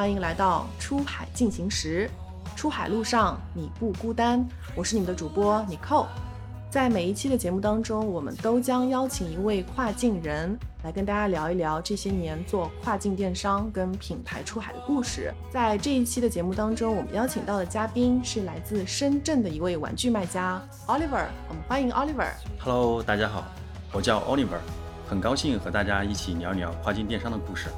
欢迎来到出海进行时。出海路上你不孤单，我是你们的主播 Nicole。在每一期的节目当中，我们都将邀请一位跨境人来跟大家聊一聊这些年做跨境电商跟品牌出海的故事。在这一期的节目当中，我们邀请到的嘉宾是来自深圳的一位玩具卖家 Oliver，我们欢迎 Oliver。Hello，大家好，我叫 Oliver，很高兴和大家一起聊聊跨境电商的故事。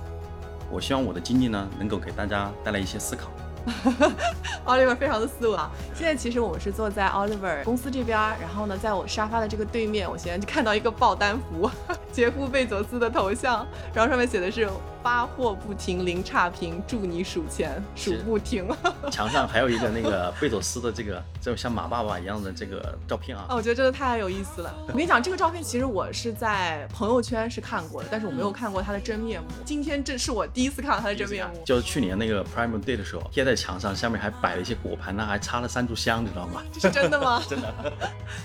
我希望我的经历呢，能够给大家带来一些思考。Oliver 非常的斯文啊！现在其实我们是坐在 Oliver 公司这边，然后呢，在我沙发的这个对面，我现在就看到一个爆单符，杰夫贝佐斯的头像，然后上面写的是“发货不停，零差评，祝你数钱，数不停”。墙上还有一个那个贝佐斯的这个，就像马爸爸一样的这个照片啊。哦，我觉得真的太有意思了。我跟你讲，这个照片其实我是在朋友圈是看过的，但是我没有看过他的真面目。今天这是我第一次看到他的真面目。就是去年那个 Prime Day 的时候，贴在墙上，下面还摆了一些果盘呢，还插了三炷香，你知道吗？这是真的吗？真的。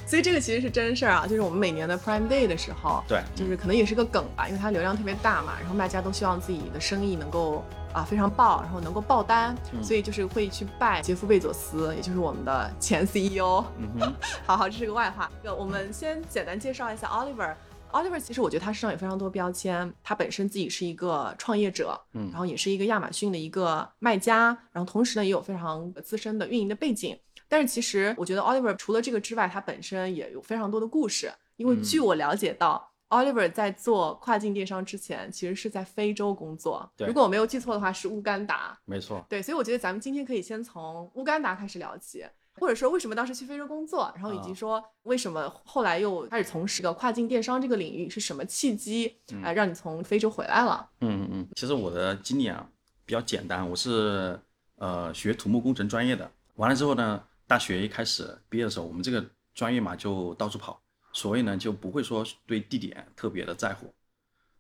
所以这个其实是真事儿啊，就是我们每年的 Prime Day 的时候，对，就是可能也是个梗吧，因为它流量特别大嘛，然后卖家都希望自己的生意能够啊非常爆，然后能够爆单，嗯所以就是会去拜杰夫贝佐斯，也就是我们的前 CEO。嗯哼，好好，这是个外话。这个我们先简单介绍一下 Oliver。Oliver 其实我觉得他身上有非常多标签，他本身自己是一个创业者，嗯然后也是一个亚马逊的一个卖家，然后同时呢也有非常资深的运营的背景。但是其实我觉得 Oliver 除了这个之外，他本身也有非常多的故事，因为嗯据我了解到。Oliver 在做跨境电商之前，其实是在非洲工作。对如果我没有记错的话，是乌干达。没错。对，所以我觉得咱们今天可以先从乌干达开始聊起，或者说为什么当时去非洲工作，然后以及啊说为什么后来又开始从事个跨境电商这个领域，是什么契机嗯呃让你从非洲回来了？嗯嗯嗯，其实我的经历啊比较简单，我是呃学土木工程专业的，完了之后呢，大学一开始毕业的时候，我们这个专业嘛就到处跑，所以呢就不会说对地点特别的在乎。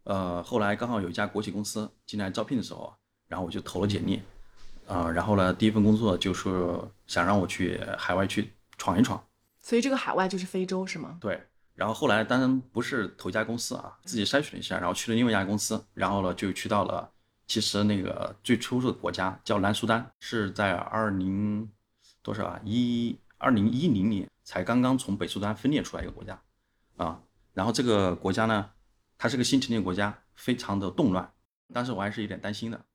呃，后来刚好有一家国企公司进来招聘的时候啊，然后我就投了简历，呃，然后呢第一份工作就是想让我去海外去闯一闯，所以这个海外就是非洲是吗？对，然后后来当然不是头一家公司啊，自己筛选了一下，然后去了另外一家公司，然后呢就去到了其实那个最初的国家叫南苏丹，是在二零多少啊一二零一零年才刚刚从北苏丹分裂出来一个国家啊，然后这个国家呢，它是个新成立国家，非常的动乱，当时我还是有点担心的。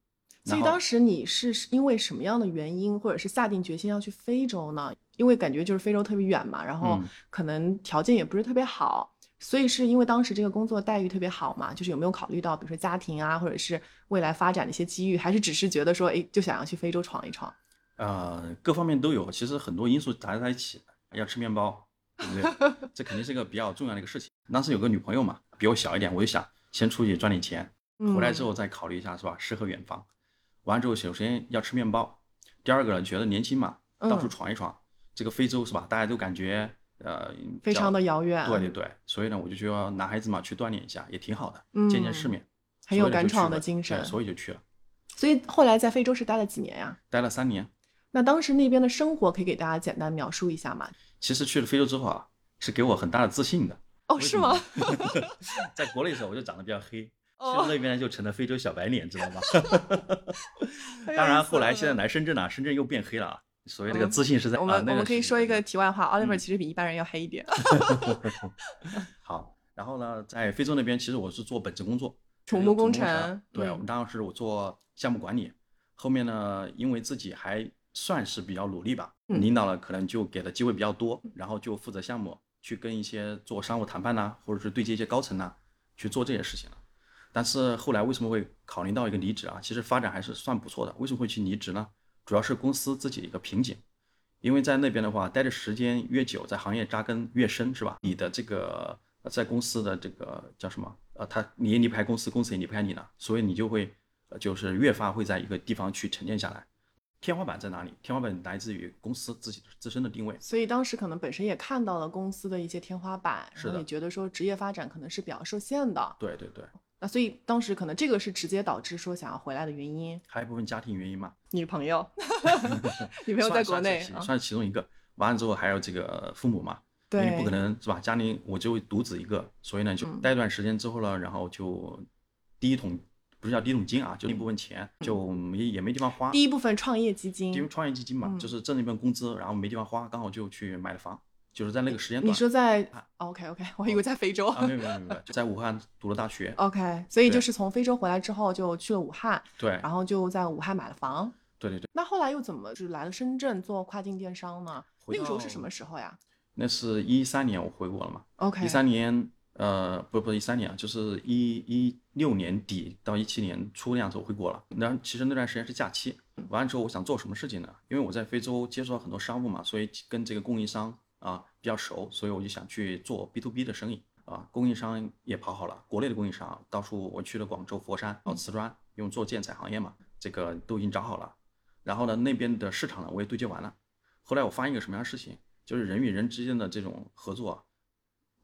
所以当时你是因为什么样的原因，或者是下定决心要去非洲呢？因为感觉就是非洲特别远嘛，然后嗯可能条件也不是特别好，所以是因为当时这个工作待遇特别好嘛？就是有没有考虑到，比如说家庭啊，或者是未来发展的一些机遇，还是只是觉得说，哎，就想要去非洲闯一闯？呃，各方面都有，其实很多因素杂在一起。要吃面包，对不对？这肯定是一个比较重要的一个事情。当时有个女朋友嘛，比我小一点，我就想先出去赚点钱，嗯回来之后再考虑一下，是吧？诗和远方。完了之后，首先要吃面包，第二个呢，觉得年轻嘛，到处嗯闯一闯。这个非洲是吧？大家都感觉呃非常的遥远，对对对，所以呢，我就觉得男孩子嘛，去锻炼一下也挺好的，嗯见见世面，很有敢闯的精神。所以就去了，所以后来在非洲是待了几年呀？待了三年。那当时那边的生活可以给大家简单描述一下吗？其实去了非洲之后啊，是给我很大的自信的。哦，是吗？在国内的时候我就长得比较黑，去哦了那边就成了非洲小白脸，知道吗？当然，后来现在嗯来深圳了，深圳又变黑了啊。所以这个嗯自信是在我们、啊那我们可以说一个题外话，Oliver 嗯其实比一般人要黑一点，好。然后呢，在非洲那边，其实我是做本职工作，土木工程。程。对，嗯我们当时我做项目管理，后面呢，因为自己还算是比较努力吧，嗯领导呢可能就给的机会比较多，然后就负责项目，去跟一些做商务谈判呐、或者是对接一些高层呐、去做这些事情了。但是后来为什么会考虑到一个离职啊？其实发展还是算不错的。为什么会去离职呢？主要是公司自己的一个瓶颈，因为在那边的话，待的时间越久，在行业扎根越深，是吧？你的这个呃在公司的这个叫什么？呃，他你也离不开公司，公司也离不开你了，所以你就会呃就是越发会在一个地方去沉淀下来。天花板在哪里？天花板来自于公司自己自身的定位。所以当时可能本身也看到了公司的一些天花板，是的然后也觉得说职业发展可能是比较受限的。对对对，那所以当时可能这个是直接导致说想要回来的原因。还有一部分家庭原因嘛，女朋友，女朋友在国内啊，算算是其中一个。完了之后还有这个父母嘛，因为，不可能是吧？家里我就独子一个，所以呢就嗯待一段时间之后呢，然后就第一桶不是叫第一桶金啊，就一部分钱就没也没地方花。第一部分创业基金，因为创业基金嘛，嗯就是挣了一份工资，然后没地方花，刚好就去买了房，就是在那个时间段。你说在啊？OK OK，我以为在非洲。啊？没有没有没有在武汉读了大学。OK，所以就是从非洲回来之后就去了武汉，对然后就在武汉买了房。对对对，那后来又怎么就是来了深圳做跨境电商呢？那个时候是什么时候呀那是一三年我回国了嘛。？OK，一三年，呃，不不，一三年啊，就是一一六年底到一七年初那样子我回国了。然后其实那段时间是假期，完了之后我想做什么事情呢？因为我在非洲接触了很多商务嘛，所以跟这个供应商啊比较熟，所以我就想去做 B to B 的生意啊。供应商也跑好了，国内的供应商到处我去了广州、佛山，然后瓷砖，因为做建材行业嘛，这个都已经找好了。然后呢，那边的市场呢我也对接完了。后来我发现一个什么样的事情，就是人与人之间的这种合作啊，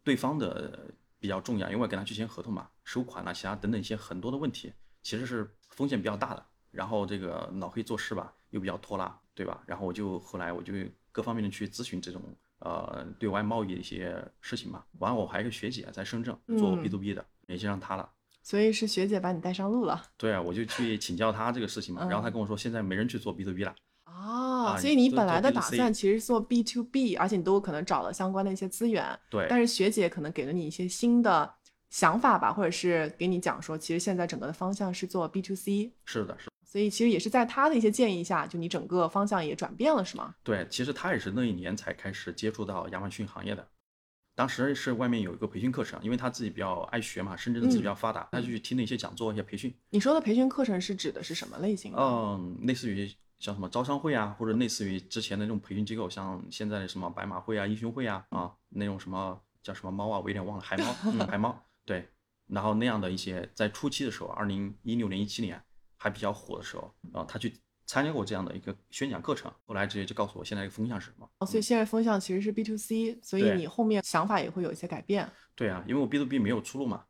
对方的比较重要，因为跟他去签合同嘛，收款啊、其他等等一些很多的问题，其实是风险比较大的。然后这个老黑做事吧，又比较拖拉，对吧？然后我就后来我就各方面的去咨询这种呃对外贸易的一些事情嘛。完了，我还有一个学姐在深圳做嗯 B to B 的，联系上她了。所以是学姐把你带上路了对啊，我就去请教她这个事情嘛。然后她跟我说，现在没人去做 B to B 了。哦，啊所以你本来的打算其实做 B to B，而且你都可能找了相关的一些资源，对，但是学姐可能给了你一些新的想法吧，或者是给你讲说，其实现在整个的方向是做 B to C，是的，是的。所以其实也是在她的一些建议下，就你整个方向也转变了，是吗？对，其实他也是那一年才开始接触到亚马逊行业的。当时是外面有一个培训课程，因为他自己比较爱学嘛，深圳的资嗯比较发达，他就去听了一些讲座、一些培训。你说的培训课程是指的是什么类型的？嗯，类似于像什么招商会啊，或者类似于之前的那种培训机构，像现在的什么白马会啊、英雄会啊啊那种什么叫什么猫啊，我有点忘了，海猫，嗯，海猫，对。然后那样的一些在初期的时候，二零一六年、一七年还比较火的时候，啊，他去参加过这样的一个宣讲课程，后来直接就告诉我现在的风向是什么。哦，所以现在风向其实是 B to C，所以你后面想法也会有一些改变。对啊，因为我 B to B 没有出路嘛，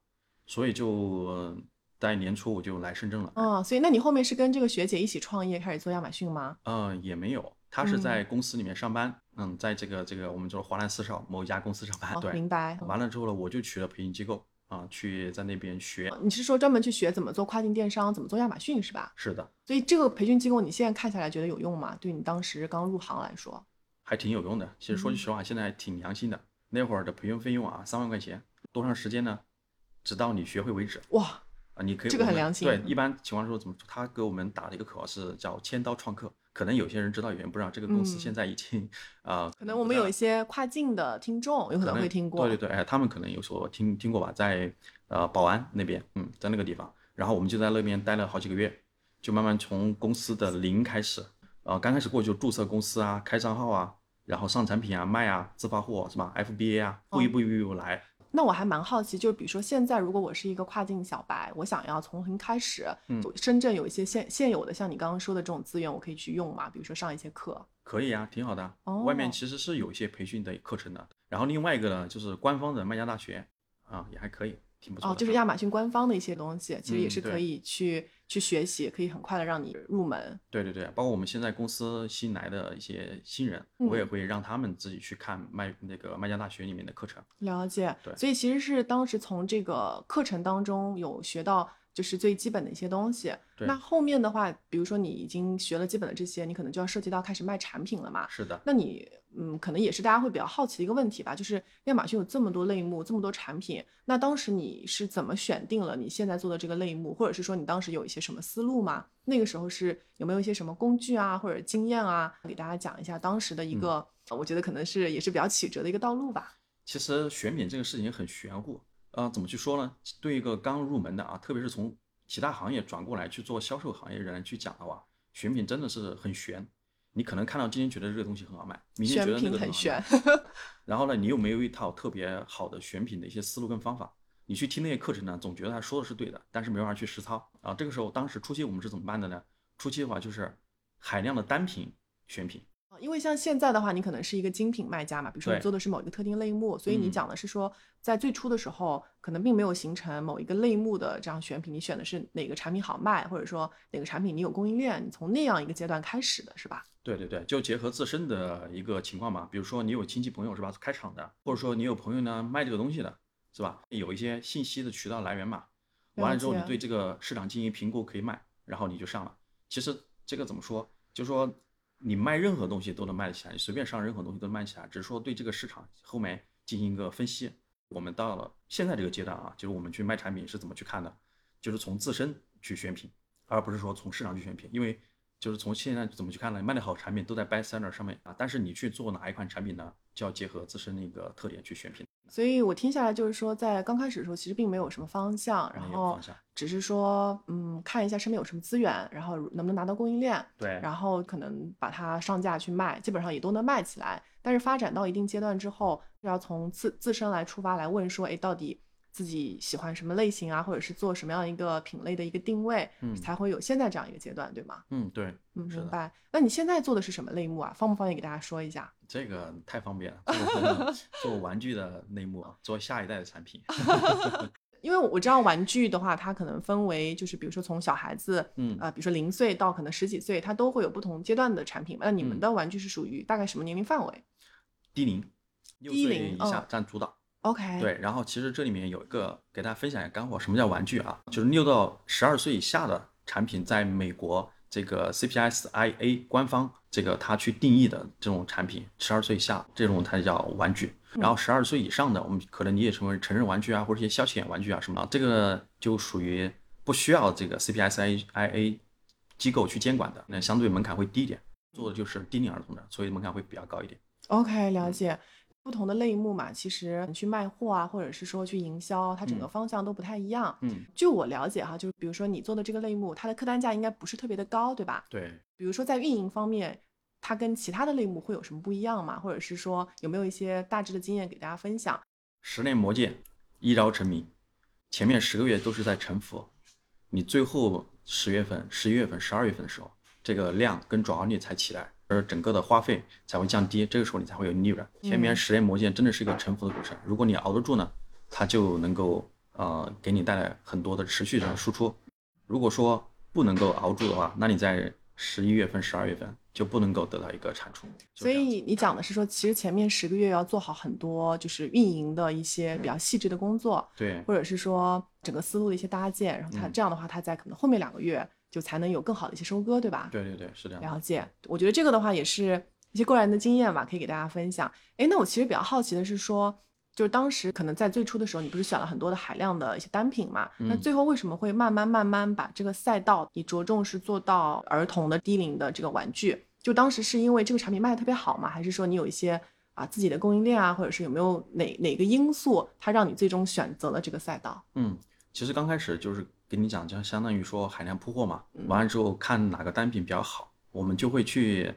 所以就呃在年初我就来深圳了。嗯，所以那你后面是跟这个学姐一起创业，开始做亚马逊吗？嗯，也没有，她是在公司里面上班，嗯，在这个这个我们说华南四少某一家公司上班，哦，对，明白。完了之后呢，我就去了培训机构啊，去在那边学。你是说专门去学怎么做跨境电商，怎么做亚马逊是吧？是的，所以这个培训机构你现在看下来觉得有用吗？对你当时刚入行来说，还挺有用的。其实说句实话，现在还挺良心的。那会儿的培训费用啊，三万块钱，多长时间呢？直到你学会为止哇，啊！你可以这个很良心对，一般情况说怎么？他给我们打的一个口号是叫“千刀创客”，可能有些人知道，有些人不知道。这个公司嗯现在已经啊，可能我们有一些跨境的听众有可能会听过。对对对，哎，他们可能有所听听过吧，在呃宝安那边，嗯，在那个地方，然后我们就在那边待了好几个月，就慢慢从公司的零开始，呃，刚开始过去就注册公司啊，开账号啊，然后上产品啊，卖啊，自发货是吧？FBA 啊，一步一步来，那我还蛮好奇，就是比如说现在如果我是一个跨境小白，我想要从零开始，嗯。就深圳有一些现现有的像你刚刚说的这种资源，我可以去用嘛？比如说上一些课。可以啊，挺好的外面其实是有一些培训的课程的，然后另外一个呢，就是官方的卖家大学啊，也还可以，挺不错就是亚马逊官方的一些东西，其实也是可以去、去学习，可以很快的让你入门。对对对，包括我们现在公司新来的一些新人，嗯我也会让他们自己去看卖那个卖家大学里面的课程。了解，对所以其实是当时从这个课程当中有学到就是最基本的一些东西。那后面的话，比如说你已经学了基本的这些，你可能就要涉及到开始卖产品了嘛。是的，那你嗯，可能也是大家会比较好奇的一个问题吧，就是亚马逊有这么多类目，这么多产品，那当时你是怎么选定了你现在做的这个类目，或者是说你当时有一些什么思路吗？那个时候是有没有一些什么工具啊，或者经验啊，给大家讲一下当时的一个，呃我觉得可能是也是比较曲折的一个道路吧。其实选品这个事情很玄乎，呃，怎么去说呢？对一个刚入门的啊，特别是从其他行业转过来去做销售行业的人来去讲的话，选品真的是很玄。你可能看到今天觉得这个东西很好卖，明天觉得那个很个好卖，然后呢，你又没有一套特别好的选品的一些思路跟方法，你去听那些课程呢，总觉得他说的是对的，但是没办法去实操啊。这个时候，当时初期我们是怎么办的呢？初期的话就是海量的单品选品，因为像现在的话，你可能是一个精品卖家嘛，比如说你做的是某一个特定类目，所以你嗯讲的是说，在最初的时候，可能并没有形成某一个类目的这样选品，你选的是哪个产品好卖，或者说哪个产品你有供应链，你从那样一个阶段开始的是吧？对对对，就结合自身的一个情况嘛，比如说你有亲戚朋友是吧，开厂的，或者说你有朋友呢卖这个东西的，是吧？有一些信息的渠道来源嘛。完了之后你对这个市场进行评估可以卖，然后你就上了。其实这个怎么说，就是说你卖任何东西都能卖得起来，你随便上任何东西都能卖起来，只是说对这个市场后面进行一个分析。我们到了现在这个阶段啊，就是我们去卖产品是怎么去看的，就是从自身去选品，而不是说从市场去选品，因为就是从现在怎么去看呢？卖的好产品都在 bestseller 上面啊，但是你去做哪一款产品呢，就要结合自身的一个特点去选品，所以我听下来就是说，在刚开始的时候，其实并没有什么方向，然后。只是说，嗯，看一下身边有什么资源，然后能不能拿到供应链，对，然后可能把它上架去卖，基本上也都能卖起来。但是发展到一定阶段之后，要从自自身来出发来问说，哎，到底自己喜欢什么类型啊，或者是做什么样一个品类的一个定位，嗯才会有现在这样一个阶段，对吗？嗯，对，嗯，明白。那你现在做的是什么类目啊？方不方便给大家说一下？这个太方便了，做做玩具的类目啊，做下一代的产品。因为我知道玩具的话，它可能分为就是比如说从小孩子，嗯呃，比如说零岁到可能十几岁，它都会有不同阶段的产品。那你们嗯的玩具是属于大概什么年龄范围低龄，六低岁以下占主导。？OK，，对，然后其实这里面有一个给大家分享一下干货，什么叫玩具啊？就是六到十二岁以下的产品，在美国这个 CPSIA 官方这个它去定义的这种产品，十二岁以下这种它叫玩具。然后十二岁以上的，我们可能理解成为成人玩具啊，或者一些消遣玩具啊什么的，这个就属于不需要这个 CPSIA 机构去监管的，那相对门槛会低一点。做的就是低龄儿童的，所以门槛会比较高一点。OK，了解。不同的类目嘛，其实你去卖货啊，或者是说去营销，它整个嗯方向都不太一样。嗯，据我了解哈，就是比如说你做的这个类目，它的客单价应该不是特别的高，对吧？对。比如说在运营方面，它跟其他的类目会有什么不一样吗？或者是说有没有一些大致的经验给大家分享？十年磨剑，一朝成名。前面十个月都是在沉浮，你最后十月份、十一月份、十二月份的时候，这个量跟转化率才起来，而整个的花费才会降低，这个时候你才会有利润。前面嗯十年磨剑真的是一个沉浮的过程，如果你熬得住呢，它就能够呃给你带来很多的持续的输出。如果说不能够熬住的话，那你在十一月份、十二月份就不能够得到一个产出。所以你讲的是说，其实前面十个月要做好很多就是运营的一些比较细致的工作，对或者是说整个思路的一些搭建，然后它嗯这样的话，它在可能后面两个月就才能有更好的一些收割，对吧？对对对，是这样的。了解，我觉得这个的话也是一些个人的经验吧，可以给大家分享。诶，那我其实比较好奇的是说，就是当时可能在最初的时候，你不是选了很多的海量的一些单品嘛？那嗯最后为什么会慢慢慢慢把这个赛道，你着重是做到儿童的低龄的这个玩具？就当时是因为这个产品卖的特别好吗？还是说你有一些啊自己的供应链啊，或者是有没有哪哪个因素，它让你最终选择了这个赛道？嗯，其实刚开始就是跟你讲，就相当于说海量铺货嘛，嗯完了之后看哪个单品比较好，我们就会去，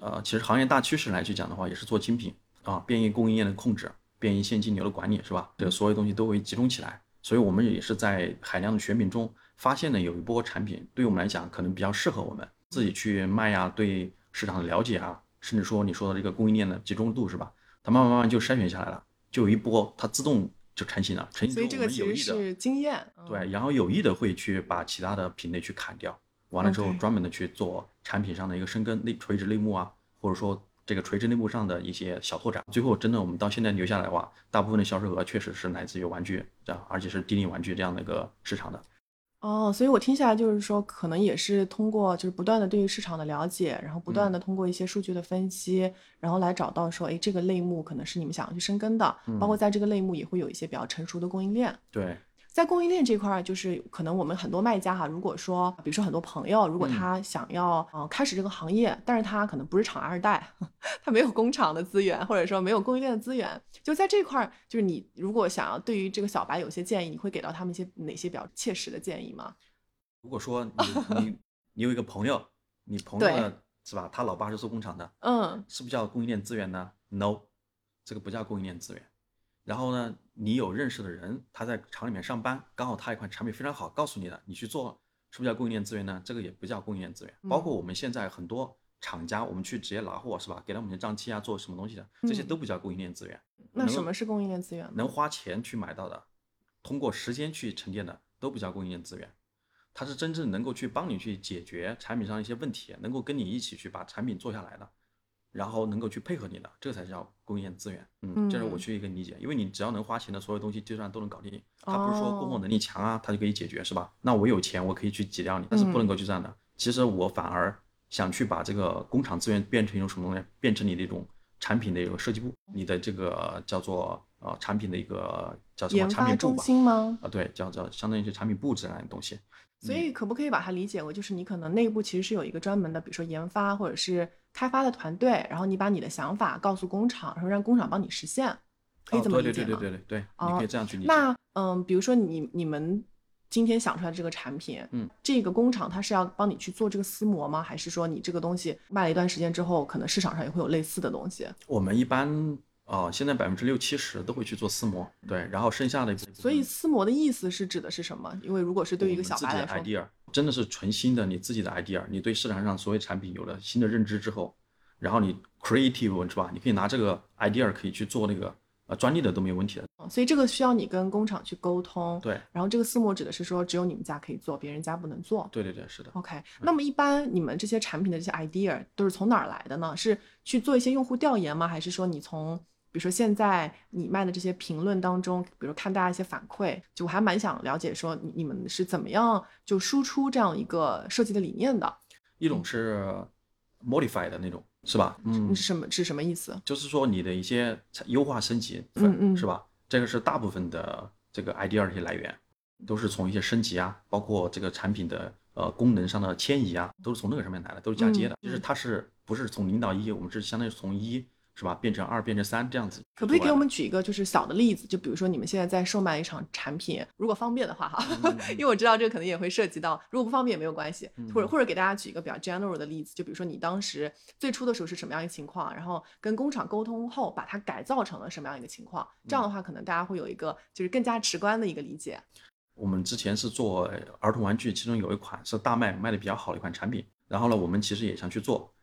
呃，其实行业大趋势来去讲的话，也是做精品啊，便于供应链的控制，便于现金流的管理，是吧？这个所有东西都会集中起来，所以我们也是在海量的选品中发现了有一波产品，对于我们来讲可能比较适合我们自己去卖呀，对市场的了解啊，甚至说你说的这个供应链的集中度是吧？它慢慢慢慢就筛选下来了，就有一波它自动就成型了，成型之后我所以这个其们有意的。实是经验。嗯对，然后有意的会去把其他的品类去砍掉，完了之后专门的去做产品上的一个深耕类垂直类目啊，或者说这个垂直类目上的一些小拓展。最后真的我们到现在留下来的话，大部分的销售额确实是来自于玩具这样，而且是低龄玩具这样的一个市场的。哦，所以我听下来就是说，可能也是通过就是不断的对于市场的了解，然后不断的通过一些数据的分析，然后来找到说，哎，这个类目可能是你们想要去深耕的，包括在这个类目也会有一些比较成熟的供应链。对，在供应链这块儿，就是可能我们很多卖家哈，如果说，比如说很多朋友，如果他想要呃开始这个行业，但是他可能不是厂二代，他没有工厂的资源，或者说没有供应链的资源，就在这块儿，就是你如果想要对于这个小白有些建议，你会给到他们一些哪些比较切实的建议吗？如果说你 你你有一个朋友，你朋友呢是吧？他老爸是做工厂的，嗯，是不是叫供应链资源呢？No，这个不叫供应链资源。然后呢，你有认识的人，他在厂里面上班，刚好他一款产品非常好，告诉你了，你去做，是不是叫供应链资源呢？这个也不叫供应链资源。包括我们现在很多厂家，我们去直接拿货是吧？给了我们的账期啊，做什么东西的，这些嗯都不叫供应链资源。那什么是供应链资源？能花钱去买到的，通过时间去沉淀的，都不叫供应链资源。它是真正能够去帮你去解决产品上一些问题，能够跟你一起去把产品做下来的，然后能够去配合你的，这才叫供应链资源。嗯，这是我去一个理解，因为你只要能花钱的所有东西，计算都能搞定。他不是说供货能力强啊，他就可以解决，是吧？那我有钱，我可以去挤掉你，但是不能够去这样的。其实我反而想去把这个工厂资源变成一种什么东西？变成你的一种产品的一个设计部，你的这个叫做呃产品的一个叫什么产品中心吗？啊，对，叫叫相当于是产品部这样的东西。所以可不可以把它理解为，就是你可能内部其实是有一个专门的，比如说研发或者是开发的团队，然后你把你的想法告诉工厂，然后让工厂帮你实现，可以这么理解吗？对对对对对对，你可以这样去理解。那嗯，比如说你你们今天想出来这个产品，嗯，这个工厂它是要帮你去做这个丝膜吗？还是说你这个东西卖了一段时间之后，可能市场上也会有类似的东西？我们一般。哦，现在百分之六七十都会去做丝膜，对，然后剩下的。所以丝膜的意思是指的是什么？因为如果是对于一个小白来说，idea 真的是纯新的，你自己的 idea，你对市场上所有产品有了新的认知之后，然后你 creative 是吧？你可以拿这个 idea 可以去做那个呃专利的都没有问题的。所以这个需要你跟工厂去沟通。对。然后这个丝膜指的是说只有你们家可以做，别人家不能做。对对对，是的。OK，那么一般你们这些产品的这些 idea 都是从哪儿来的呢？是去做一些用户调研吗？还是说你从比如说现在你卖的这些评论当中，比如看大家一些反馈，就我还蛮想了解说你你们是怎么样就输出这样一个设计的理念的。一种是 modify 的那种，是吧？嗯，是什么是什么意思？就是说你的一些优化升级，嗯嗯，是吧？这个是大部分的这个 idea 一些来源，都是从一些升级啊，包括这个产品的呃功能上的迁移啊，都是从那个上面来的，都是嫁接的。就是它是不是从零到一？我们是相当于从一。是吧？变成二，变成三这样子，可不可以给我们举一个就是小的例子？就比如说你们现在在售卖一场产品，如果方便的话哈，因为我知道这个可能也会涉及到，如果不方便也没有关系，或者或者给大家举一个比较 general 的例子，就比如说你当时最初的时候是什么样一个情况，然后跟工厂沟通后把它改造成了什么样一个情况，这样的话可能大家会有一个就是更加直观的一个理解。我们之前是做儿童玩具，其中有一款是大卖卖的比较好的一款产品，然后呢，我们其实也想去做。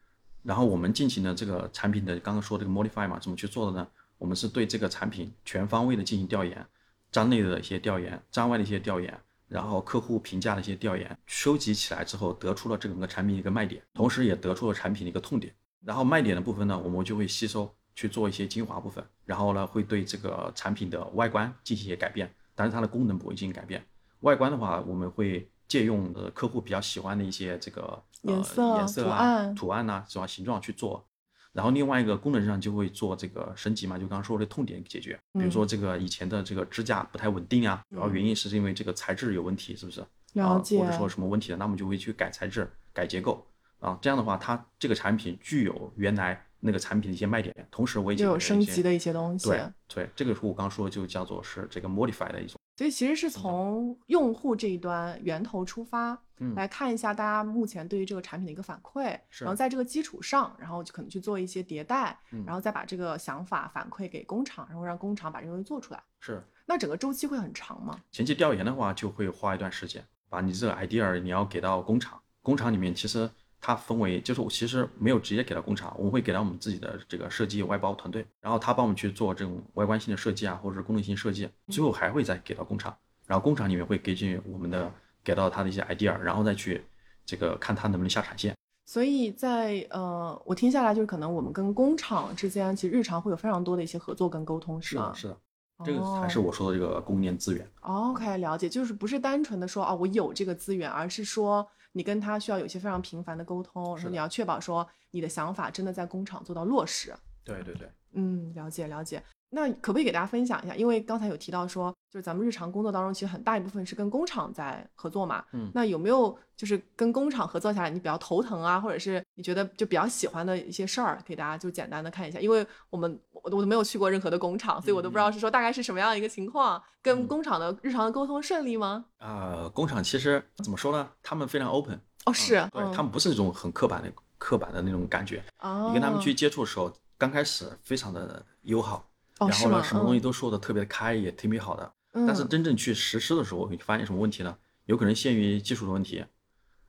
然后我们进行的这个产品的刚刚说这个 modify 嘛，怎么去做的呢？我们是对这个产品全方位的进行调研，站内的一些调研，站外的一些调研，然后客户评价的一些调研，收集起来之后，得出了整个产品一个卖点，同时也得出了产品的一个痛点。然后卖点的部分呢，我们就会吸收去做一些精华部分，然后呢，会对这个产品的外观进行一些改变，但是它的功能不会进行改变。外观的话，我们会。借用呃客户比较喜欢的一些这个颜色、颜色啊、图案呐，是吧？形状去做，然后另外一个功能上就会做这个升级嘛，就刚刚说的痛点解决，比如说这个以前的这个支架不太稳定啊，主要原因是因为这个材质有问题，是不是？了解。或者说什么问题的，那我们就会去改材质、改结构啊，这样的话，它这个产品具有原来那个产品的一些卖点，同时我也有升级的一些东西。对对，这个是我刚刚说的，就叫做是这个 modify 的一种。所以其实是从用户这一端源头出发，来看一下大家目前对于这个产品的一个反馈，然后在这个基础上，然后就可能去做一些迭代，然后再把这个想法反馈给工厂，然后让工厂把这个东西做出来。是，那整个周期会很长吗？前期调研的话就会花一段时间，把你这个 idea 你要给到工厂，工厂里面其实。它分为，就是我其实没有直接给到工厂，我们会给到我们自己的这个设计外包团队，然后他帮我们去做这种外观性的设计啊，或者是功能性设计，最后还会再给到工厂，然后工厂里面会根据我们的给到他的一些 idea，然后再去这个看他能不能下产线。所以在呃，我听下来就是可能我们跟工厂之间其实日常会有非常多的一些合作跟沟通，是吗？是的，这个才是我说的这个供应链资源。OK，了解，就是不是单纯的说啊我有这个资源，而是说。你跟他需要有一些非常频繁的沟通，然后你要确保说你的想法真的在工厂做到落实。对对对，嗯，了解了解。那可不可以给大家分享一下？因为刚才有提到说，就是咱们日常工作当中，其实很大一部分是跟工厂在合作嘛。嗯。那有没有就是跟工厂合作下来，你比较头疼啊，或者是你觉得就比较喜欢的一些事儿，给大家就简单的看一下？因为我们我我都没有去过任何的工厂，所以我都不知道是说大概是什么样一个情况。跟工厂的日常的沟通顺利吗？啊，工厂其实怎么说呢？他们非常 open。哦，是。对他们不是那种很刻板的刻板的那种感觉。哦。你跟他们去接触的时候，刚开始非常的友好。然后呢，什么东西都说的特别开，也挺美好的。但是真正去实施的时候，你发现什么问题呢？有可能限于技术的问题，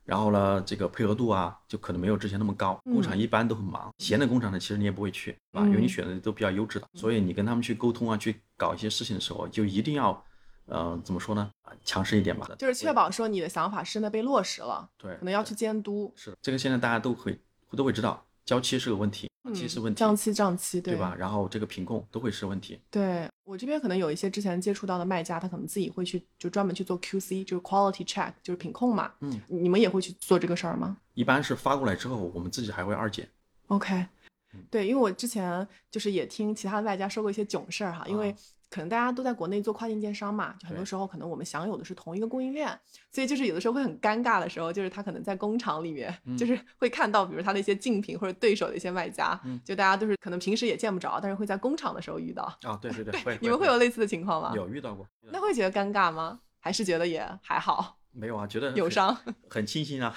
然后呢，这个配合度啊，就可能没有之前那么高。工厂一般都很忙，闲的工厂呢，其实你也不会去，啊，因为你选的都比较优质的。所以你跟他们去沟通啊，去搞一些事情的时候，就一定要，呃，怎么说呢？啊，强势一点吧。就是确保说你的想法真的被落实了。对。可能要去监督。是的。这个现在大家都会都会知道。交期是个问题，嗯期是问题，降期降期，对吧？？然后这个品控都会是问题。对我这边可能有一些之前接触到的卖家，他可能自己会去就专门去做 QC，就是 quality check，就是品控嘛。嗯，你们也会去做这个事儿吗一般是发过来之后，我们自己还会二检。？OK，对，嗯因为我之前就是也听其他的卖家说过一些囧事儿哈，因为啊可能大家都在国内做跨境电商嘛，就很多时候可能我们享有的是同一个供应链，所以就是有的时候会很尴尬的时候，就是他可能在工厂里面，就嗯是会看到比如他的一些竞品或者对手的一些卖家，嗯就大家都是可能平时也见不着，但是会在工厂的时候遇到。啊，对对对，会你们会有类似的情况吗？有遇到过？那会觉得尴尬吗？还是觉得也还好？没有啊？觉得很友商很庆幸啊。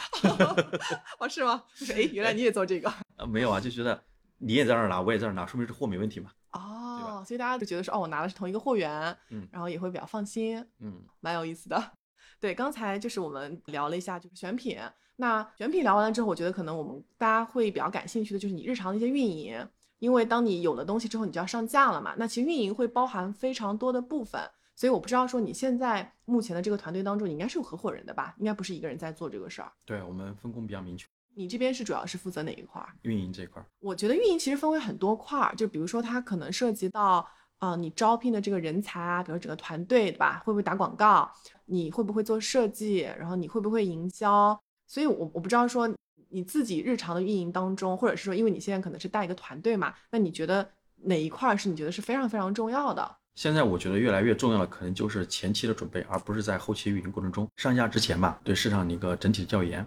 哦，是吗？就 是哎，原来你也做这个啊，没有啊，就觉得你也在那儿拿，我也在那儿拿，说明这货没问题嘛。哦，所以大家就觉得说，哦，我拿的是同一个货源，嗯然后也会比较放心，嗯，蛮有意思的。对，刚才就是我们聊了一下就是选品，那选品聊完了之后，我觉得可能我们大家会比较感兴趣的就是你日常的一些运营，因为当你有了东西之后，你就要上架了嘛。那其实运营会包含非常多的部分，所以我不知道说你现在目前的这个团队当中，你应该是有合伙人的吧？应该不是一个人在做这个事儿。对我们分工比较明确，你这边是主要是负责哪一块儿？运营这一块儿。我觉得运营其实分为很多块儿，就比如说它可能涉及到，呃，你招聘的这个人才啊，比如整个团队，对吧？会不会打广告？你会不会做设计？然后你会不会营销？所以我我不知道说你自己日常的运营当中，或者是说，因为你现在可能是带一个团队嘛，那你觉得哪一块儿是你觉得是非常非常重要的？现在我觉得越来越重要的可能就是前期的准备，而不是在后期运营过程中上架之前吧，对市场的一个整体的调研。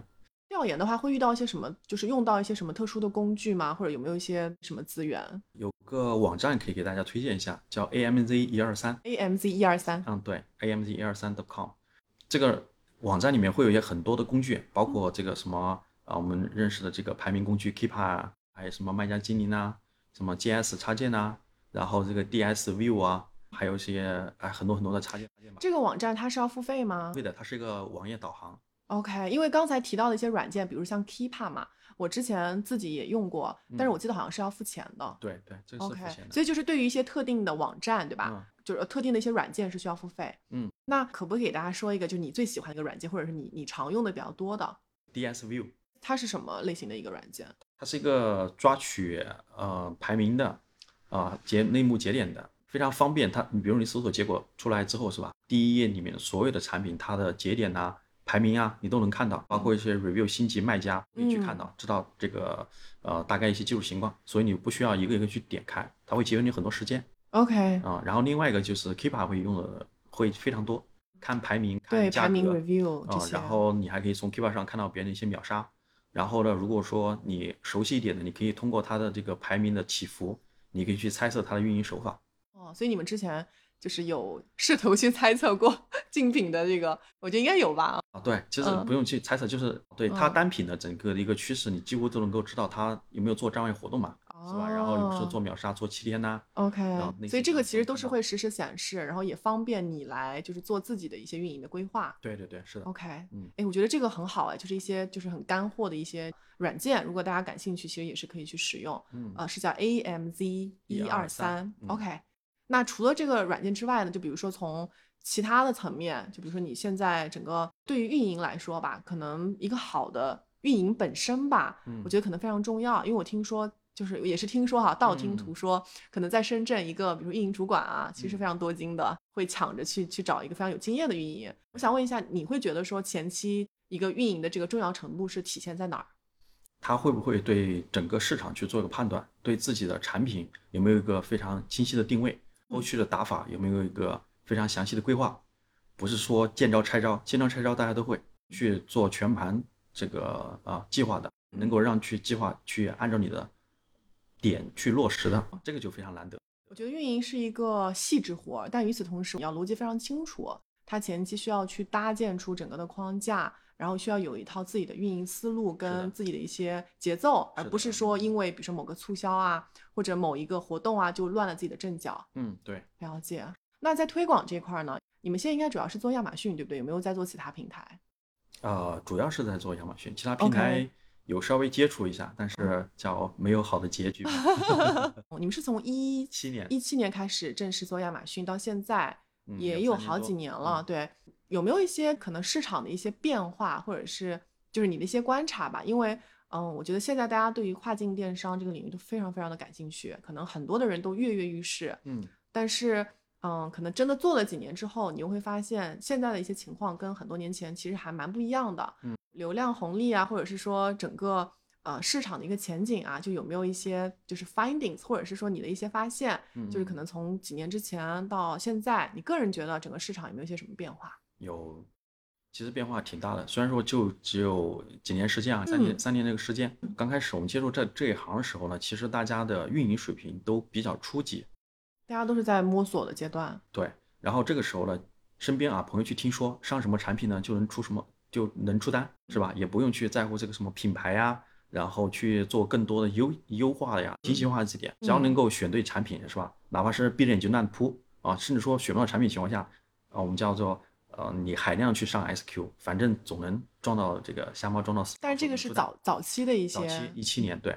调研的话，会遇到一些什么？就是用到一些什么特殊的工具吗？或者有没有一些什么资源有个网站可以给大家推荐一下，叫 AMZ 一二三。？AMZ 一二三，嗯，对，AMZ 一二三 .com 这个网站里面会有一些很多的工具，包括这个什么啊，我们认识的这个排名工具 Keepa 啊，还有什么卖家精灵啊，什么 GS 插件呐、然后这个 DS View 啊，还有一些哎很多很多的插件插件吧。这个网站它是要付费吗？对的，它是一个网页导航。OK，因为刚才提到的一些软件，比如像 Keepa 嘛，我之前自己也用过，但是我记得好像是要付钱的。对对，这是付 OK，钱的。所以就是对于一些特定的网站，对吧？嗯就是特定的一些软件是需要付费。嗯，那可不可以给大家说一个，就是你最喜欢的一个软件，或者是你你常用的比较多的，DS View 它是什么类型的一个软件？它是一个抓取呃排名的啊、节内幕节点的，非常方便。它你比如你搜索结果出来之后是吧？第一页里面所有的产品它的节点呐、排名啊，你都能看到，包括一些 review 星级卖家可以去看到，知道这个呃大概一些技术情况，所以你不需要一个一个去点开，它会节约你很多时间 OK，啊、然后另外一个就是 Keepa 会用的会非常多，看排名，看排名格 review 啊、些。然后你还可以从 Keepa 上看到别人的一些秒杀。然后呢，如果说你熟悉一点的，你可以通过它的这个排名的起伏，你可以去猜测它的运营手法。哦，所以你们之前就是有试图去 猜测过竞品的这个，我觉得应该有吧？啊，对，其实嗯不用去猜测，就是对它嗯单品的整个的一个趋势，你几乎都能够知道它有没有做站位活动嘛，是吧？然后有时候哦做秒杀、做七天呐、OK，所以这个其实都是会实时显示，然后也方便你来就是做自己的一些运营的规划。对对对，是的。OK，嗯哎，我觉得这个很好哎，就是一些就是很干货的一些软件，如果大家感兴趣，其实也是可以去使用。嗯呃，是叫 AMZ 一二三嗯。OK，那除了这个软件之外呢，就比如说从其他的层面，就比如说你现在整个对于运营来说吧，可能一个好的运营本身吧，嗯我觉得可能非常重要，因为我听说。就是也是听说哈，道听嗯途说，可能在深圳一个比如运营主管啊，其实嗯非常多金的，会抢着去去找一个非常有经验的运营。我想问一下，你会觉得说前期一个运营的这个重要程度是体现在哪儿？他会不会对整个市场去做一个判断？对自己的产品有没有一个非常清晰的定位？后续的打法有没有一个非常详细的规划？不是说见招拆招，见招拆招大家都会去做全盘这个啊、计划的，能够让去计划去按照你的点去落实的，这个就非常难得。我觉得运营是一个细致活儿，但与此同时，你要逻辑非常清楚。它前期需要去搭建出整个的框架，然后需要有一套自己的运营思路跟自己的一些节奏，而不是说因为比如说某个促销啊或者某一个活动啊就乱了自己的阵脚。嗯，对，了解。那在推广这块儿呢，你们现在应该主要是做亚马逊，对不对？有没有在做其他平台？呃，主要是在做亚马逊，其他平台有稍微接触一下，但是叫没有好的结局吧。你们是从一七年一七年开始正式做亚马逊，到现在嗯也有好几年了。嗯对，有没有一些可能市场的一些变化，或者是就是你的一些观察吧？因为嗯，我觉得现在大家对于跨境电商这个领域都非常非常的感兴趣，可能很多的人都跃跃欲试。嗯，但是，嗯，可能真的做了几年之后，你又会发现现在的一些情况跟很多年前其实还蛮不一样的。嗯，流量红利啊，或者是说整个呃市场的一个前景啊，就有没有一些就是 findings，或者是说你的一些发现，就是可能从几年之前到现在，你个人觉得整个市场有没有一些什么变化？有。其实变化挺大的，虽然说就只有几年时间啊，三年三年这个时间。刚开始我们接触这这一行的时候呢，其实大家的运营水平都比较初级，大家都是在摸索的阶段。对，然后这个时候呢，身边啊朋友去听说上什么产品呢，就能出什么就能出单，是吧？也不用去在乎这个什么品牌呀，然后去做更多的优优化的呀、精细化的这点，只要能够选对产品，是吧？哪怕是闭着眼睛乱铺啊，甚至说选不到产品情况下啊，我们叫做。呃，你海量去上 SQ，反正总能撞到这个瞎猫撞到死。但是这个是早早期的一些，早期一七年对，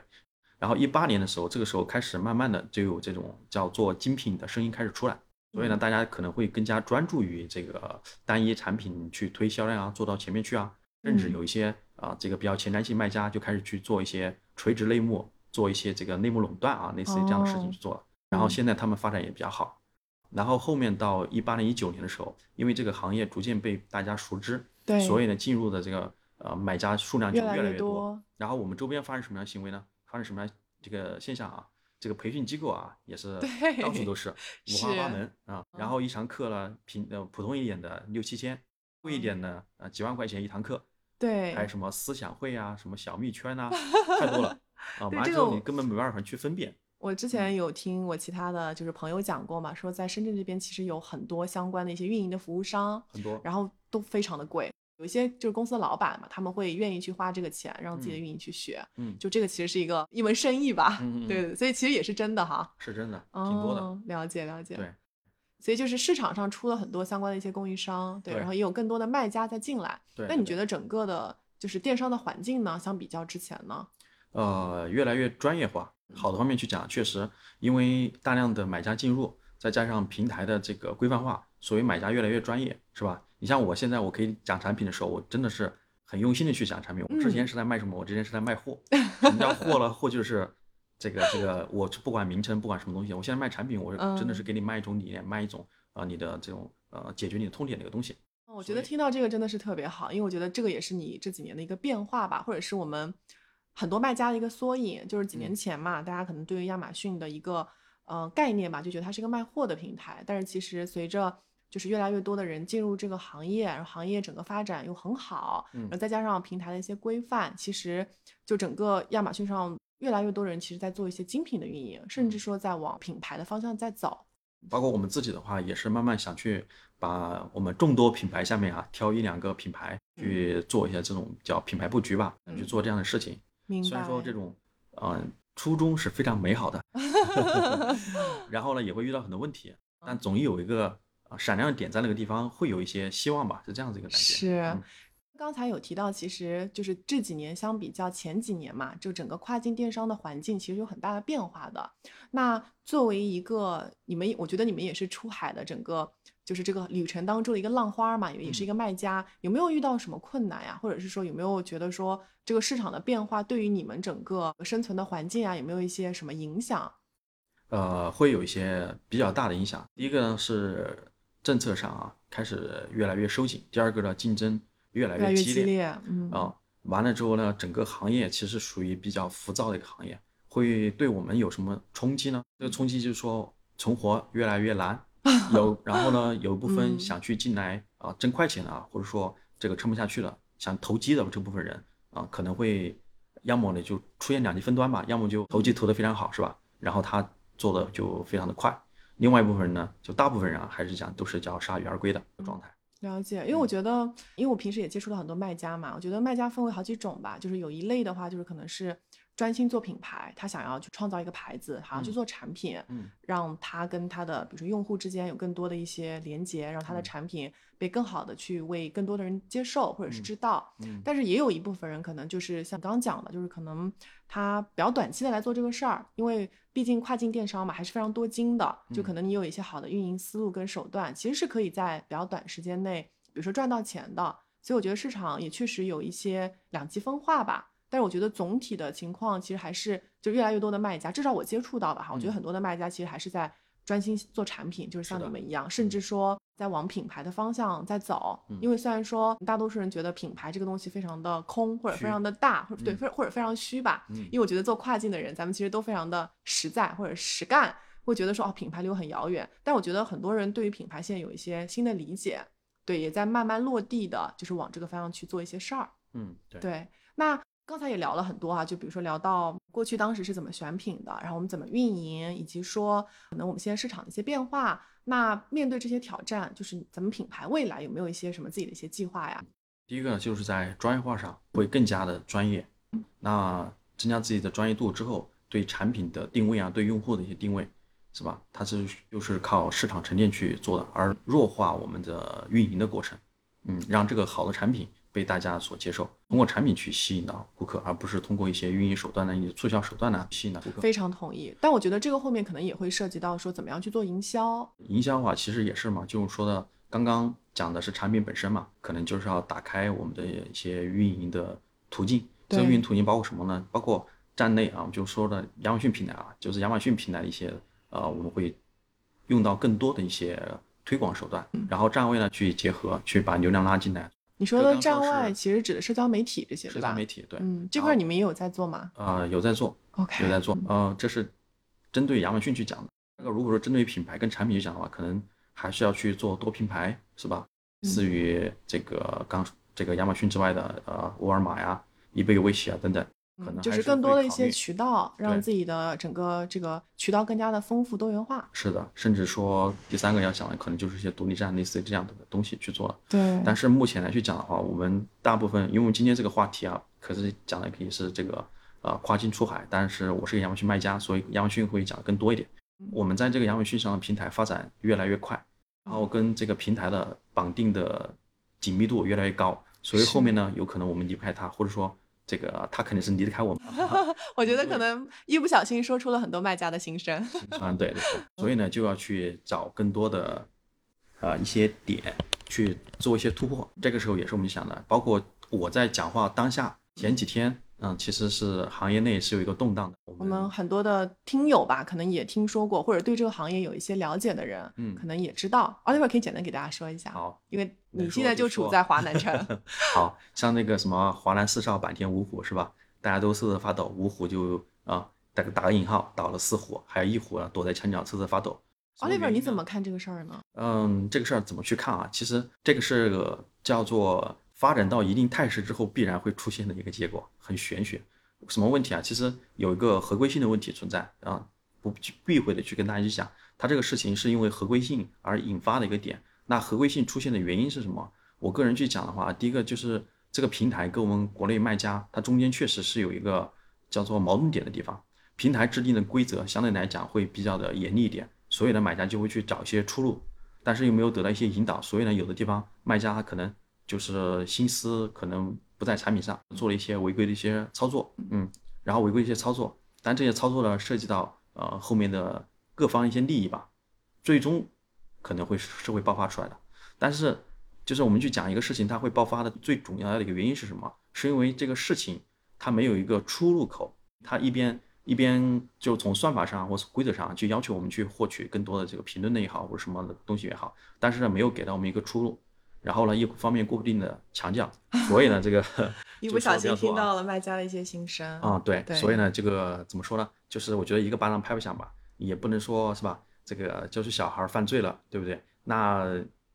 然后一八年的时候，这个时候开始慢慢的就有这种叫做精品的声音开始出来，所以呢，大家可能会更加专注于这个单一产品去推销量啊，做到前面去啊，甚至有一些啊这个比较前瞻性卖家就开始去做一些垂直类目，做一些这个类目垄断啊，类似于这样的事情去做了。然后现在他们发展也比较好。然后后面到一八年、一九年的时候，因为这个行业逐渐被大家熟知，对，所以呢，进入的这个呃买家数量就越来越多。然后我们周边发生什么样的行为呢？发生什么样这个现象啊？这个培训机构啊，也是到处都是，五花八门啊。然后一堂课呢，平呃普通一点的六七千，贵一点的呃几万块钱一堂课。对，还有什么思想会啊，什么小蜜圈啊，太多了啊。完了之后你根本没办法去分辨。我之前有听我其他的就是朋友讲过嘛，说在深圳这边其实有很多相关的一些运营的服务商，很多，然后都非常的贵。有一些就是公司的老板嘛，他们会愿意去花这个钱让自己的运营去学，嗯，就这个其实是一个一门生意吧，嗯对，所以其实也是真的哈，是真的，挺多的，了解了解，对，所以就是市场上出了很多相关的一些供应商，对，然后也有更多的卖家在进来，对，那你觉得整个的就是电商的环境呢，相比较之前呢？呃，越来越专业化。好的方面去讲，确实，因为大量的买家进入，再加上平台的这个规范化，所以买家越来越专业，是吧？你像我现在，我可以讲产品的时候，我真的是很用心的去讲产品。我之前是在卖什么？我之前是在卖货。什么叫货了？货就是这个这个，我不管名称，不管什么东西，我现在卖产品，我真的是给你卖一种理念，卖一种啊你的这种呃解决你的痛点的一个东西。我觉得听到这个真的是特别好，因为我觉得这个也是你这几年的一个变化吧，或者是我们。很多卖家的一个缩影，就是几年前嘛，大家可能对于亚马逊的一个呃概念吧，就觉得它是一个卖货的平台。但是其实随着就是越来越多的人进入这个行业，然后行业整个发展又很好，然后再加上平台的一些规范，其实就整个亚马逊上越来越多人其实在做一些精品的运营，甚至说在往品牌的方向在走。包括我们自己的话，也是慢慢想去把我们众多品牌下面啊挑一两个品牌去做一些这种叫品牌布局吧，去做这样的事情。虽然说这。种，嗯，初衷是非常美好的，然后呢也会遇到很多问题，但总有一个闪亮的点在那个地方，会有一些希望吧，是这样子一个感觉。是，刚才有提到，其实就是这几年相比较前几年嘛，就整个跨境电商的环境其实有很大的变化的。那作为一个你们，我觉得你们也是出海的整个。就是这个旅程当中的一个浪花嘛，也也是一个卖家，有没有遇到什么困难呀？或者是说有没有觉得说这个市场的变化对于你们整个生存的环境啊，有没有一些什么影响？呃，会有一些比较大的影响。第一个呢是政策上啊开始越来越收紧，第二个呢竞争越来越激烈，嗯啊，完了之后呢，整个行业其实属于比较浮躁的一个行业，会对我们有什么冲击呢？这个冲击就是说存活越来越难。有，然后呢，有一部分想去进来啊挣快钱的啊，或者说这个撑不下去了，想投机的这部分人啊，可能会要么呢就出现两极分端吧，要么就投机投得非常好，是吧？然后他做的就非常的快。另外一部分人呢，就大部分人啊，还是讲都是叫铩羽而归的状态。了解，因为我觉得，因为我平时也接触了很多卖家嘛，我觉得卖家分为好几种吧，就是有一类的话，就是可能是。专心做品牌，他想要去创造一个牌子，好像去做产品，嗯，让他跟他的比如说用户之间有更多的一些连接，让他的产品被更好的去为更多的人接受或者是知道。嗯，但是也有一部分人可能就是像刚刚讲的，就是可能他比较短期的来做这个事儿，因为毕竟跨境电商嘛，还是非常多金的，就可能你有一些好的运营思路跟手段，其实是可以在比较短时间内，比如说赚到钱的。所以我觉得市场也确实有一些两极分化吧。但是我觉得总体的情况其实还是就越来越多的卖家，至少我接触到的哈，我觉得很多的卖家其实还是在专心做产品，就是像你们一样，甚至说在往品牌的方向在走。嗯因为虽然说大多数人觉得品牌这个东西非常的空，或者非常的大，或者对，嗯或者非常虚吧。嗯因为我觉得做跨境的人，咱们其实都非常的实在或者实干，会觉得说哦，品牌离我很遥远。但我觉得很多人对于品牌现在有一些新的理解，对，也在慢慢落地的，就是往这个方向去做一些事儿。嗯，对，对，那刚才也聊了很多啊，就比如说聊到过去当时是怎么选品的，然后我们怎么运营，以及说可能我们现在市场的一些变化。那面对这些挑战，就是咱们品牌未来有没有一些什么自己的一些计划呀？第一个呢，就是在专业化上会更加的专业，那增加自己的专业度之后，对产品的定位啊，对用户的一些定位，是吧？它是又是靠市场沉淀去做的，而弱化我们的运营的过程，嗯，让这个好的产品被大家所接受，通过产品去吸引到顾客，而不是通过一些运营手段呢、一些促销手段呢吸引到顾客。非常同意，但我觉得这个后面可能也会涉及到说怎么样去做营销。营销的话，其实也是嘛，就是说的刚刚讲的是产品本身嘛，可能就是要打开我们的一些运营的途径。这个运营途径包括什么呢？包括站内啊，我们就说的亚马逊平台啊，就是亚马逊平台的一些呃，我们会用到更多的一些推广手段，然后站位呢去结合，去把流量拉进来。你说的站外其实指的社交媒体这些？社交媒体对，嗯，这块你们也有在做吗呃有在做，？OK，有在做嗯，呃，这是针对亚马逊去讲的。那个如果说针对于品牌跟产品去讲的话，可能还是要去做多品牌，是吧？嗯至于这个刚这个亚马逊之外的呃沃尔玛呀、易贝、威喜啊等等，可能嗯就是更多的一些渠道，让自己的整个这个渠道更加的丰富多元化。是的，甚至说第三个要想的可能就是一些独立站类似于这样的东西去做了。对但是目前来去讲的话，我们大部分，因为今天这个话题啊，可是讲的可以是这个呃跨境出海，但是我是个亚马逊卖家，所以亚马逊会讲的更多一点。我们在这个亚马逊上的平台发展越来越快，然后跟这个平台的绑定的紧密度越来越高，所以后面呢，有可能我们离不开它，或者说这个他肯定是离得开我们。我觉得可能一不小心说出了很多卖家的心声。嗯，对对对，所以呢，就要去找更多的呃一些点去做一些突破。这个时候也是我们想的，包括我在讲话当下前几天，嗯，其实是行业内是有一个动荡的。我我们很多的听友吧，可能也听说过，或者对这个行业有一些了解的人，嗯可能也知道。Oliver 可以简单给大家说一下，好，因为你现在就处在华南 城，好像那个什么华南四少坂田五虎是吧？大家都瑟瑟发抖，五虎就啊打个打个引号倒了四虎，还有一虎啊躲在墙角瑟瑟发抖。Oliver 你怎么看这个事儿呢？嗯，这个事儿怎么去看啊？其实这个是个叫做发展到一定态势之后必然会出现的一个结果，很玄学。什么问题啊？其实有一个合规性的问题存在啊，不避讳的去跟大家去讲，它这个事情是因为合规性而引发的一个点。那合规性出现的原因是什么？我个人去讲的话，第一个就是这个平台跟我们国内卖家，它中间确实是有一个叫做矛盾点的地方。平台制定的规则相对来讲会比较的严厉一点，所以呢，买家就会去找一些出路，但是又没有得到一些引导，所以呢，有的地方卖家他可能就是心思可能不在产品上，做了一些违规的一些操作，嗯，然后违规一些操作，但这些操作呢，涉及到呃后面的各方一些利益吧，最终可能会是会爆发出来的。但是就是我们去讲一个事情，它会爆发的最主要的一个原因是什么？是因为这个事情它没有一个出入口，它一边一边就从算法上或是规则上去要求我们去获取更多的这个评论的也好，或者什么的东西也好，但是呢没有给到我们一个出路，然后呢一方面固定的强调，所以呢这个 一不小心听到了卖家的一些心声啊，对，对所以呢，这个怎么说呢？就是我觉得一个巴掌拍不响吧，也不能说是吧？这个就是小孩儿犯罪了，对不对？那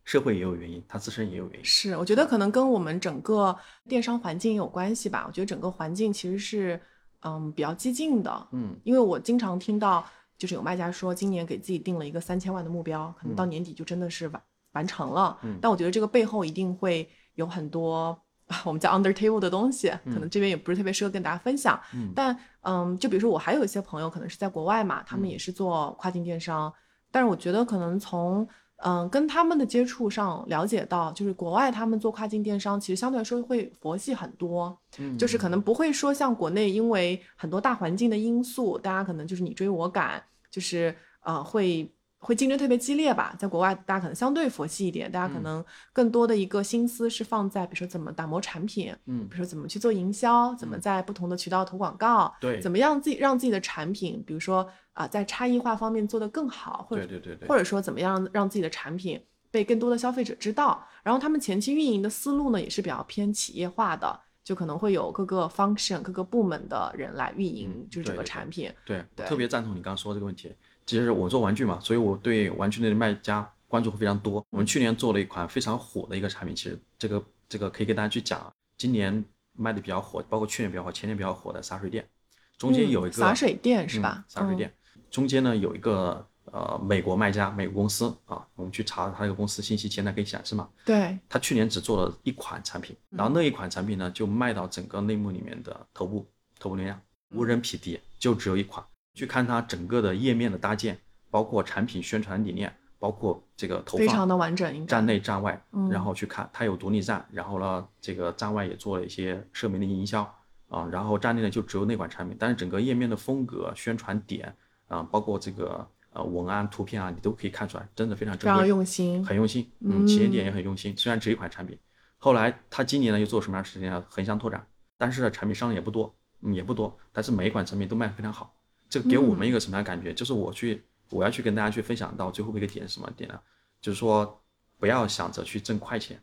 社会也有原因，他自身也有原因。是，我觉得可能跟我们整个电商环境也有关系吧。我觉得整个环境其实是，嗯，比较激进的。嗯，因为我经常听到，就是有卖家说，今年给自己定了一个三千万的目标，可能到嗯年底就真的是完完成了。嗯但我觉得这个背后一定会有很多我们叫 under table 的东西，可能这边也不是特别适合跟大家分享。嗯但嗯，就比如说我还有一些朋友可能是在国外嘛，他们嗯也是做跨境电商，但是我觉得可能从嗯跟他们的接触上了解到，就是国外他们做跨境电商，其实相对来说会佛系很多，嗯就是可能不会说像国内因为很多大环境的因素，大家可能就是你追我赶，就是呃会会竞争特别激烈吧，在国外大家可能相对佛系一点，大家可能更多的一个心思是放在比如说怎么打磨产品，嗯比如说怎么去做营销，怎么在不同的渠道投广告，对怎么样自己让自己的产品，比如说啊、在差异化方面做得更好，或者对对对对或者说怎么样让自己的产品被更多的消费者知道。然后他们前期运营的思路呢，也是比较偏企业化的，就可能会有各个 function、各个部门的人来运营，嗯就是整个产品。对，我对特别赞同你刚刚说这个问题。其实我做玩具嘛，所以我对玩具类的卖家关注会非常多。我们去年做了一款非常火的一个产品，其实这个这个可以跟大家去讲啊。今年卖的比较火，包括去年比较火、前年比较火的洒水店，中间有一个、嗯洒水店是嗯吧？嗯洒水店，中间呢有一个呃美国卖家、美国公司啊，我们去查他这个公司信息，前台可以显示嘛。对，他去年只做了一款产品，然后那一款产品呢就卖到整个类目里面的头部头部流量，无人匹敌，就只有一款。去看它整个的页面的搭建，包括产品宣传理念，包括这个投放非常的完整站内站外，嗯然后去看它有独立站，然后呢这个站外也做了一些社媒的营销啊，然后站内呢就只有那款产品，但是整个页面的风格、宣传点啊，包括这个呃文案、图片啊，你都可以看出来，真的非常。用心。很用心，嗯，企业点也很用心。虽然只有一款产品，后来他今年呢又做什么样的事情啊？横向拓展，但是呢产品上也不多，嗯，也不多，但是每一款产品都卖得非常好。这给我们一个什么样的感觉？就是我去，我要去跟大家去分享到最后一个点是什么点呢？就是说不要想着去挣快钱，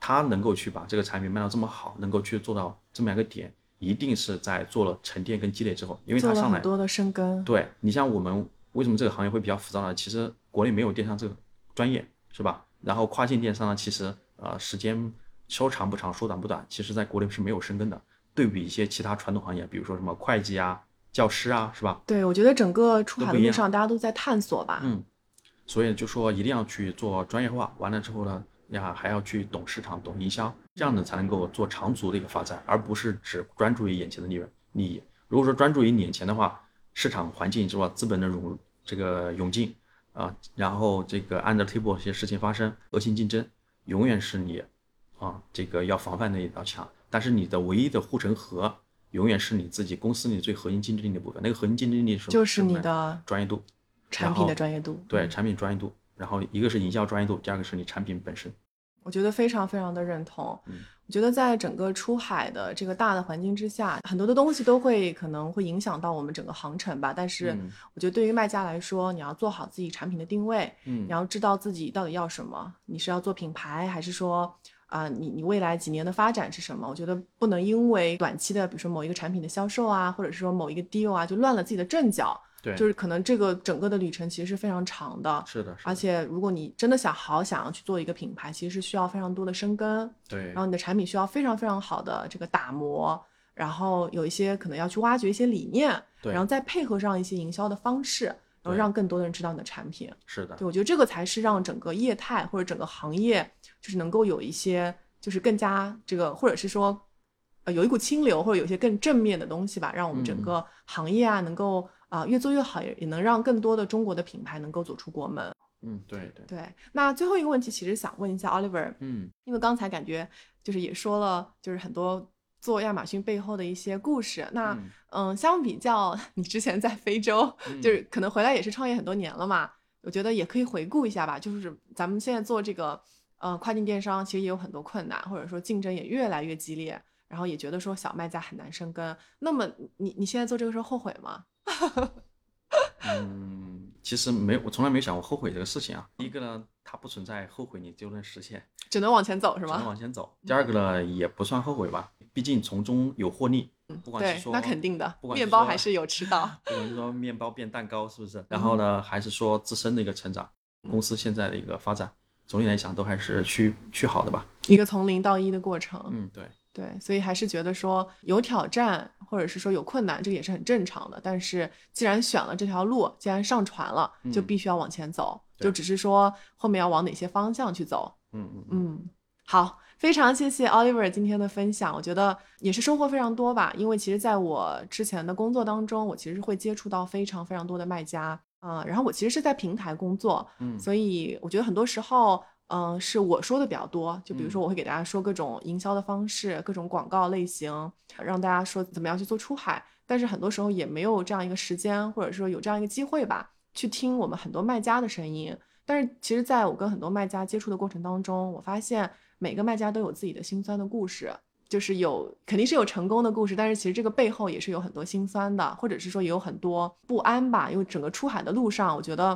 他能够去把这个产品卖到这么好，能够去做到这么样一个点，一定是在做了沉淀跟积累之后，因为做他上来多的深根，对你像我们为什么这个行业会比较浮躁呢？其实国内没有电商这个专业，是吧？然后跨境电商呢，其实呃时间说长不长，说短不短，其实在国内是没有深根的。对比一些其他传统行业，比如说什么会计啊、教师啊，是吧？对我觉得整个出海的路上，大家都在探索吧。嗯，所以就说一定要去做专业化，完了之后呢，呀还要去懂市场、懂营销，这样呢才能够做长足的一个发展，而不是只专注于眼前的利润利益。如果说专注于眼前的话，市场环境是吧，资本的涌这个涌进啊，然后这个 under table 一些事情发生，恶性竞争永远是你啊这个要防范的一道墙，但是你的唯一的护城河。永远是你自己公司里最核心竞争力的部分，那个核心竞争力是就是你的专业度，产品的专业度。对产品专业度，然后一个是营销专业度，第二个是你产品本身。我觉得非常非常的认同。嗯我觉得在整个出海的这个大的环境之下，很多的东西都会可能会影响到我们整个航程吧。但是嗯我觉得对于卖家来说，你要做好自己产品的定位，嗯你要知道自己到底要什么，你是要做品牌，还是说啊、你你未来几年的发展是什么？我觉得不能因为短期的，比如说某一个产品的销售啊，或者是说某一个 deal 啊，就乱了自己的阵脚。对，就是可能这个整个的旅程其实是非常长的。是的，是的而且，如果你真的想好想要去做一个品牌，其实是需要非常多的生根，对然后你的产品需要非常非常好的这个打磨，然后有一些可能要去挖掘一些理念，对然后再配合上一些营销的方式，然后让更多的人知道你的产品。是的对，我觉得这个才是让整个业态或者整个行业就是能够有一些就是更加这个，或者是说。呃，有一股清流，或者有一些更正面的东西吧，让我们整嗯个行业啊，能够啊、越做越好，也也能让更多的中国的品牌能够走出国门。嗯，对对，对，那最后一个问题，其实想问一下 Oliver，嗯因为刚才感觉就是也说了，就是很多做亚马逊背后的一些故事。那嗯嗯，相比较你之前在非洲，就是嗯可能回来也是创业很多年了嘛，我觉得也可以回顾一下吧。就是咱们现在做这个呃跨境电商，其实也有很多困难，或者说竞争也越来越激烈，然后也觉得说小卖家很难生根。那么你你现在做这个事儿后悔吗？嗯，其实没，我从来没有想过后悔这个事情啊。第一个呢，它不存在后悔你就能实现，只能往前走是吗只能？往前走。第二个呢，也不算后悔吧，毕竟从中有获利，不管是，说对那肯定的面包还是有吃到。不管是说面包变蛋糕，是不是？然后呢，还是说自身的一个成长，公司现在的一个发展，总体来讲都还是趋趋好的吧。一个从零到一的过程。嗯，对，对，所以还是觉得说有挑战，或者是说有困难，这个也是很正常的。但是既然选了这条路，既然上船了，就嗯必须要往前走，对就只是说后面要往哪些方向去走。嗯嗯嗯，嗯，好，非常谢谢 Oliver 今天的分享，我觉得也是收获非常多吧。因为其实在我之前的工作当中，我其实会接触到非常非常多的卖家啊、然后我其实是在平台工作，嗯所以我觉得很多时候，嗯、是我说的比较多。就比如说，嗯我会给大家说各种营销的方式、各种广告类型，让大家说怎么样去做出海。但是很多时候也没有这样一个时间，或者说有这样一个机会吧，去听我们很多卖家的声音。但是其实，在我跟很多卖家接触的过程当中，我发现每个卖家都有自己的心酸的故事，就是有肯定是有成功的故事，但是其实这个背后也是有很多心酸的，或者是说也有很多不安吧。因为整个出海的路上，我觉得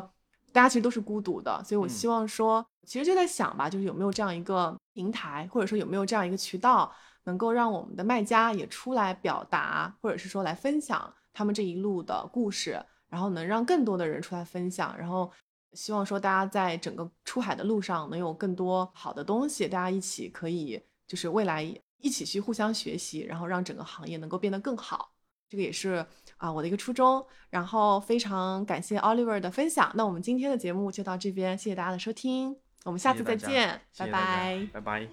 大家其实都是孤独的，所以我希望说，其实就在想吧，就是有没有这样一个平台，或者说有没有这样一个渠道，能够让我们的卖家也出来表达，或者是说来分享他们这一路的故事，然后能让更多的人出来分享，然后。希望说大家在整个出海的路上能有更多好的东西，大家一起可以就是未来一起去互相学习，然后让整个行业能够变得更好。这个也是啊我的一个初衷。然后非常感谢 Oliver 的分享。那我们今天的节目就到这边，谢谢大家的收听，我们下次再见，拜拜，拜拜。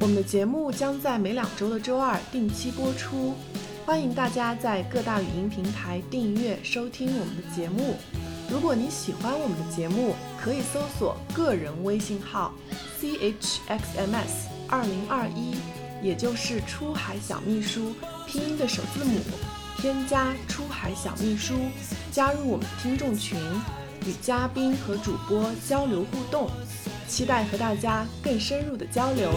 我们的节目将在每两周的周二定期播出。欢迎大家在各大语音平台订阅收听我们的节目。如果你喜欢我们的节目，可以搜索个人微信号 chxms 二零二一，也就是出海小秘书拼音的首字母，添加出海小秘书，加入我们听众群，与嘉宾和主播交流互动，期待和大家更深入的交流。